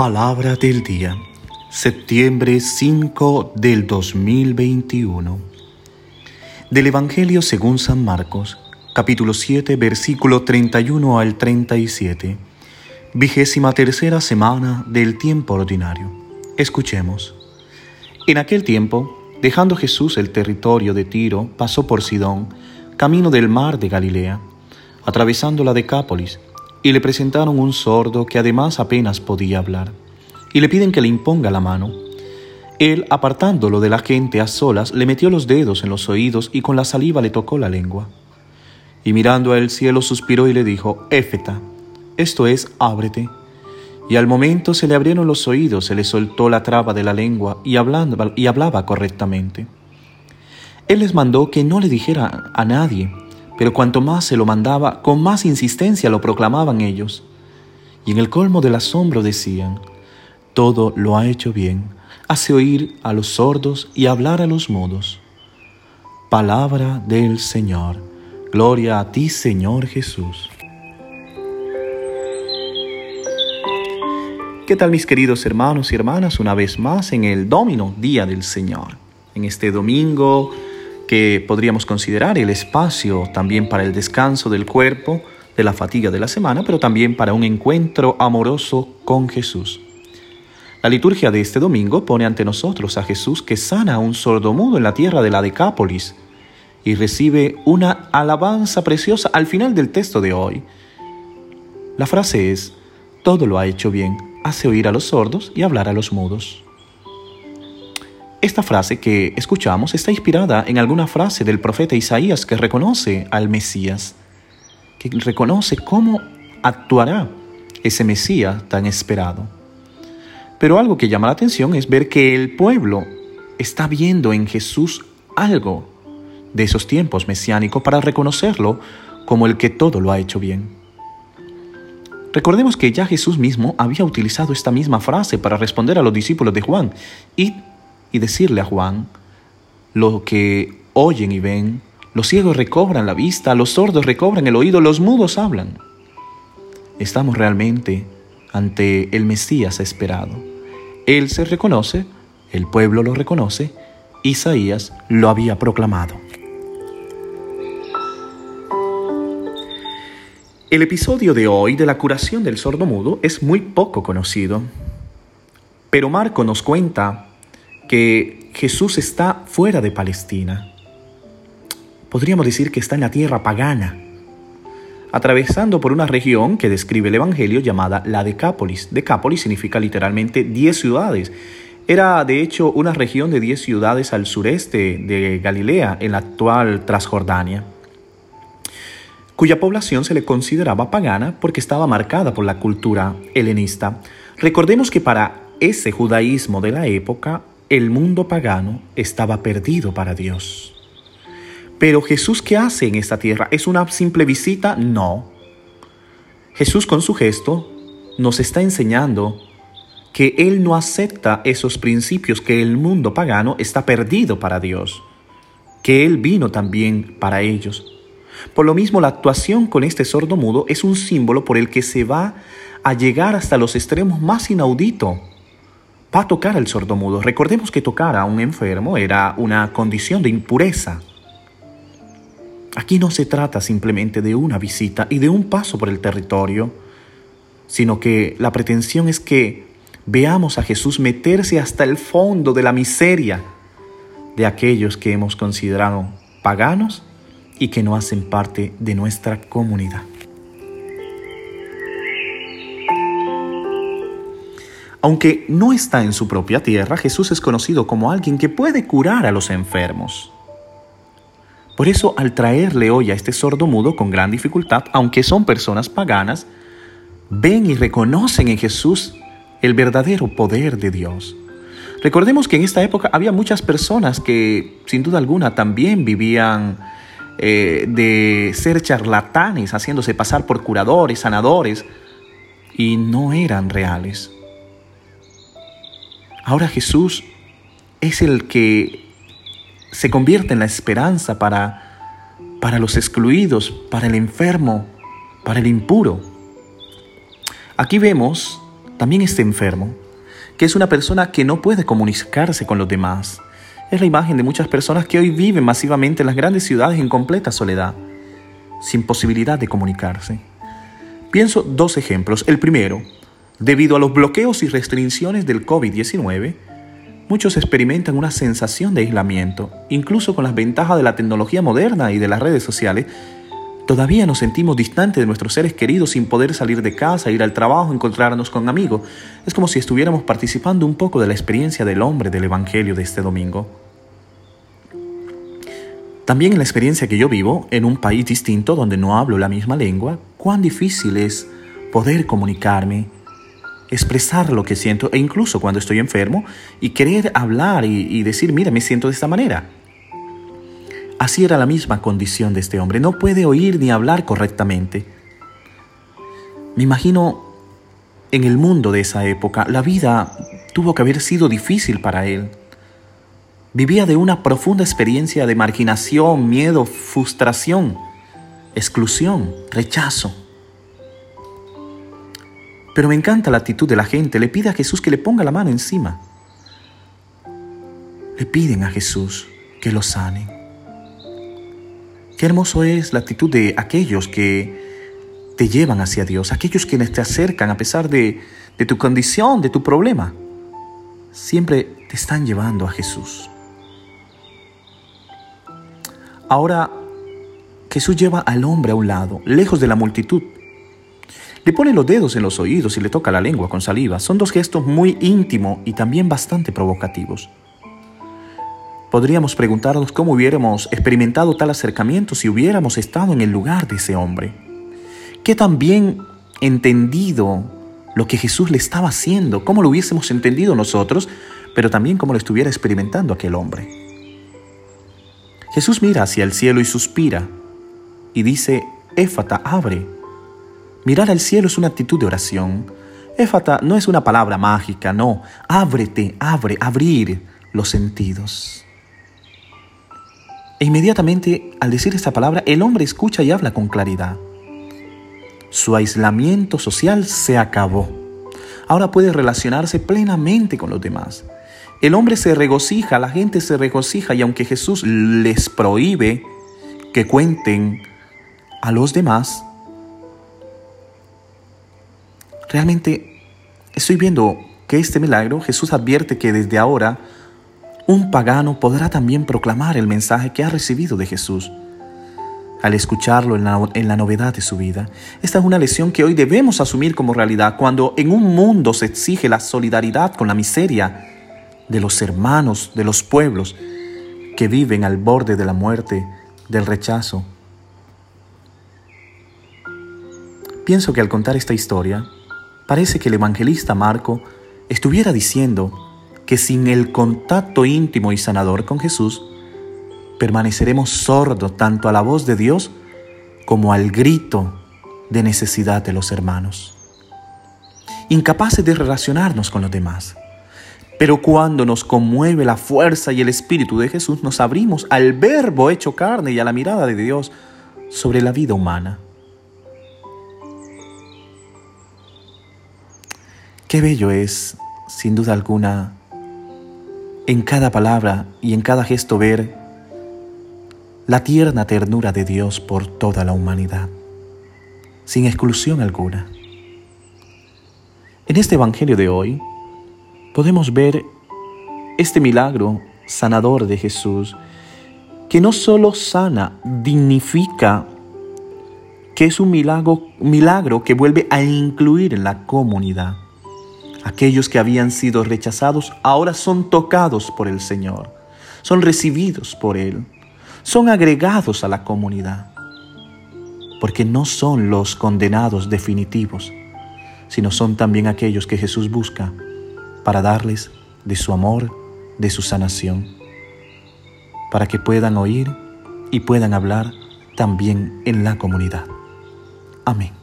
Palabra del día, septiembre 5 del 2021. Del Evangelio según San Marcos, capítulo 7, versículo 31 al 37. Vigésima tercera semana del tiempo ordinario. Escuchemos. En aquel tiempo, dejando Jesús el territorio de Tiro, pasó por Sidón, camino del mar de Galilea, atravesando la Decápolis y le presentaron un sordo que además apenas podía hablar, y le piden que le imponga la mano. Él, apartándolo de la gente a solas, le metió los dedos en los oídos y con la saliva le tocó la lengua. Y mirando al cielo suspiró y le dijo, Éfeta, esto es, ábrete. Y al momento se le abrieron los oídos, se le soltó la traba de la lengua y, y hablaba correctamente. Él les mandó que no le dijera a nadie, pero cuanto más se lo mandaba, con más insistencia lo proclamaban ellos. Y en el colmo del asombro decían, todo lo ha hecho bien, hace oír a los sordos y hablar a los mudos. Palabra del Señor. Gloria a ti, Señor Jesús. ¿Qué tal mis queridos hermanos y hermanas? Una vez más en el Domino, Día del Señor. En este domingo que podríamos considerar el espacio también para el descanso del cuerpo, de la fatiga de la semana, pero también para un encuentro amoroso con Jesús. La liturgia de este domingo pone ante nosotros a Jesús que sana a un sordomudo en la tierra de la Decápolis y recibe una alabanza preciosa al final del texto de hoy. La frase es, todo lo ha hecho bien, hace oír a los sordos y hablar a los mudos. Esta frase que escuchamos está inspirada en alguna frase del profeta Isaías que reconoce al Mesías, que reconoce cómo actuará ese Mesías tan esperado. Pero algo que llama la atención es ver que el pueblo está viendo en Jesús algo de esos tiempos mesiánicos para reconocerlo como el que todo lo ha hecho bien. Recordemos que ya Jesús mismo había utilizado esta misma frase para responder a los discípulos de Juan y y decirle a Juan, lo que oyen y ven, los ciegos recobran la vista, los sordos recobran el oído, los mudos hablan. Estamos realmente ante el Mesías esperado. Él se reconoce, el pueblo lo reconoce, Isaías lo había proclamado. El episodio de hoy de la curación del sordo mudo es muy poco conocido, pero Marco nos cuenta que Jesús está fuera de Palestina. Podríamos decir que está en la tierra pagana, atravesando por una región que describe el Evangelio llamada la Decápolis. Decápolis significa literalmente diez ciudades. Era de hecho una región de diez ciudades al sureste de Galilea, en la actual Transjordania, cuya población se le consideraba pagana porque estaba marcada por la cultura helenista. Recordemos que para ese judaísmo de la época, el mundo pagano estaba perdido para Dios. Pero Jesús, ¿qué hace en esta tierra? ¿Es una simple visita? No. Jesús con su gesto nos está enseñando que Él no acepta esos principios, que el mundo pagano está perdido para Dios, que Él vino también para ellos. Por lo mismo, la actuación con este sordo mudo es un símbolo por el que se va a llegar hasta los extremos más inauditos va a tocar al sordomudo. Recordemos que tocar a un enfermo era una condición de impureza. Aquí no se trata simplemente de una visita y de un paso por el territorio, sino que la pretensión es que veamos a Jesús meterse hasta el fondo de la miseria de aquellos que hemos considerado paganos y que no hacen parte de nuestra comunidad. Aunque no está en su propia tierra, Jesús es conocido como alguien que puede curar a los enfermos. Por eso, al traerle hoy a este sordo mudo con gran dificultad, aunque son personas paganas, ven y reconocen en Jesús el verdadero poder de Dios. Recordemos que en esta época había muchas personas que, sin duda alguna, también vivían eh, de ser charlatanes, haciéndose pasar por curadores, sanadores, y no eran reales. Ahora Jesús es el que se convierte en la esperanza para, para los excluidos, para el enfermo, para el impuro. Aquí vemos también está enfermo, que es una persona que no puede comunicarse con los demás. Es la imagen de muchas personas que hoy viven masivamente en las grandes ciudades en completa soledad, sin posibilidad de comunicarse. Pienso dos ejemplos. El primero, debido a los bloqueos y restricciones del COVID-19, muchos experimentan una sensación de aislamiento, incluso con las ventajas de la tecnología moderna y de las redes sociales. Todavía nos sentimos distantes de nuestros seres queridos sin poder salir de casa, ir al trabajo, encontrarnos con amigos. Es como si estuviéramos participando un poco de la experiencia del hombre del Evangelio de este domingo. También en la experiencia que yo vivo, en un país distinto donde no hablo la misma lengua, cuán difícil es poder comunicarme, expresar lo que siento e incluso cuando estoy enfermo y querer hablar y, decir, mira, me siento de esta manera. Así era la misma condición de este hombre. No puede oír ni hablar correctamente. Me imagino en el mundo de esa época, la vida tuvo que haber sido difícil para él. Vivía de una profunda experiencia de marginación, miedo, frustración, exclusión, rechazo. Pero me encanta la actitud de la gente. Le pide a Jesús que le ponga la mano encima. Le piden a Jesús que lo sane. Qué hermoso es la actitud de aquellos que te llevan hacia Dios, aquellos que te acercan a pesar de, de tu condición, de tu problema. Siempre te están llevando a Jesús. Ahora Jesús lleva al hombre a un lado, lejos de la multitud, le pone los dedos en los oídos y le toca la lengua con saliva. Son dos gestos muy íntimos y también bastante provocativos. Podríamos preguntarnos cómo hubiéramos experimentado tal acercamiento si hubiéramos estado en el lugar de ese hombre. ¿Qué tan bien entendido lo que Jesús le estaba haciendo? ¿Cómo lo hubiésemos entendido nosotros? Pero también cómo lo estuviera experimentando aquel hombre. Jesús mira hacia el cielo y suspira y dice, Éfata, abre. Mirar al cielo es una actitud de oración. Éfata no es una palabra mágica, no. Ábrete, abre, abrir los sentidos. E inmediatamente, al decir esta palabra, el hombre escucha y habla con claridad. Su aislamiento social se acabó. Ahora puede relacionarse plenamente con los demás. El hombre se regocija, la gente se regocija y aunque Jesús les prohíbe que cuenten a los demás, Realmente estoy viendo que este milagro Jesús advierte que desde ahora un pagano podrá también proclamar el mensaje que ha recibido de Jesús al escucharlo en la, novedad de su vida. Esta es una lección que hoy debemos asumir como realidad cuando en un mundo se exige la solidaridad con la miseria de los hermanos, de los pueblos que viven al borde de la muerte, del rechazo. Pienso que al contar esta historia, parece que el evangelista Marco estuviera diciendo que sin el contacto íntimo y sanador con Jesús, permaneceremos sordos tanto a la voz de Dios como al grito de necesidad de los hermanos, incapaces de relacionarnos con los demás. Pero cuando nos conmueve la fuerza y el espíritu de Jesús, nos abrimos al verbo hecho carne y a la mirada de Dios sobre la vida humana. Qué bello es, sin duda alguna, en cada palabra y en cada gesto ver la tierna ternura de Dios por toda la humanidad, sin exclusión alguna. En este Evangelio de hoy podemos ver este milagro sanador de Jesús, que no solo sana, dignifica, que es un milagro, milagro que vuelve a incluir la comunidad. Aquellos que habían sido rechazados ahora son tocados por el Señor, son recibidos por Él, son agregados a la comunidad, porque no son los condenados definitivos, sino son también aquellos que Jesús busca para darles de su amor, de su sanación, para que puedan oír y puedan hablar también en la comunidad. Amén.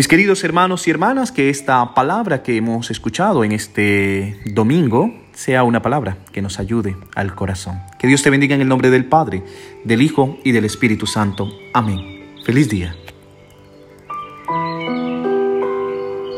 Mis queridos hermanos y hermanas, que esta palabra que hemos escuchado en este domingo sea una palabra que nos ayude al corazón. Que Dios te bendiga en el nombre del Padre, del Hijo y del Espíritu Santo. Amén. Feliz día.